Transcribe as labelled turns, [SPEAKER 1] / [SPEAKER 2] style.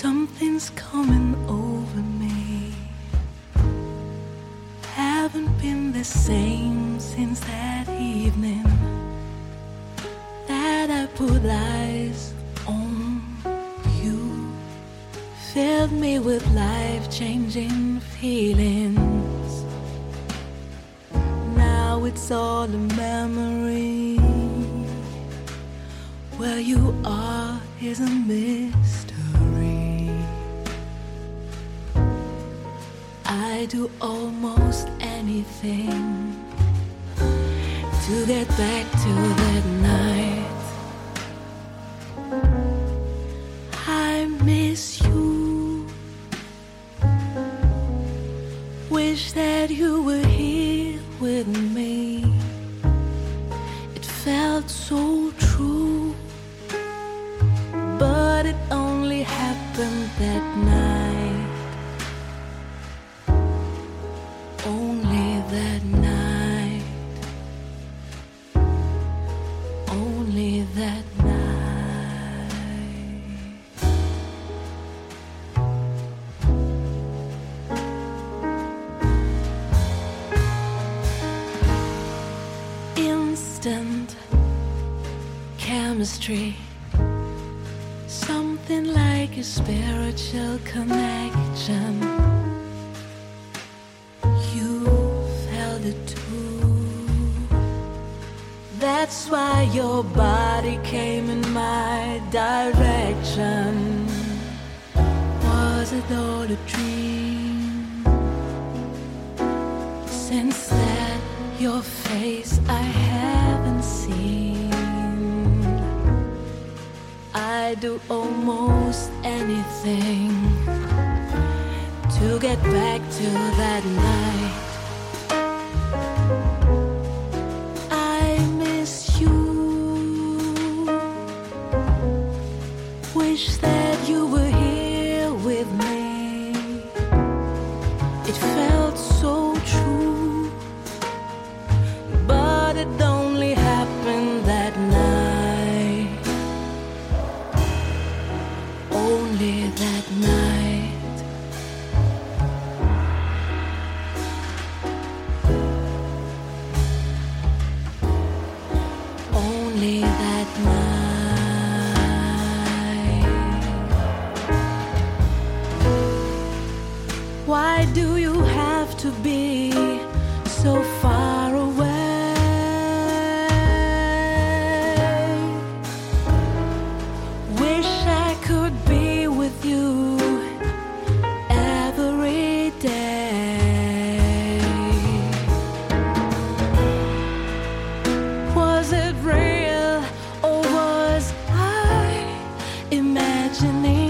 [SPEAKER 1] Something's coming over me. Haven't been the same since that evening that I put eyes on you. Filled me with life changing feelings. Now it's all a memory. Where you are is a mystery. I do almost anything to get back to that night. I miss you. Wish that you were here with me. Chemistry. Something like a spiritual connection. You felt it too. That's why your body came in my direction. Was it all a dream? Since then, your face I haven't seen. Do almost anything to get back to that night. Imagining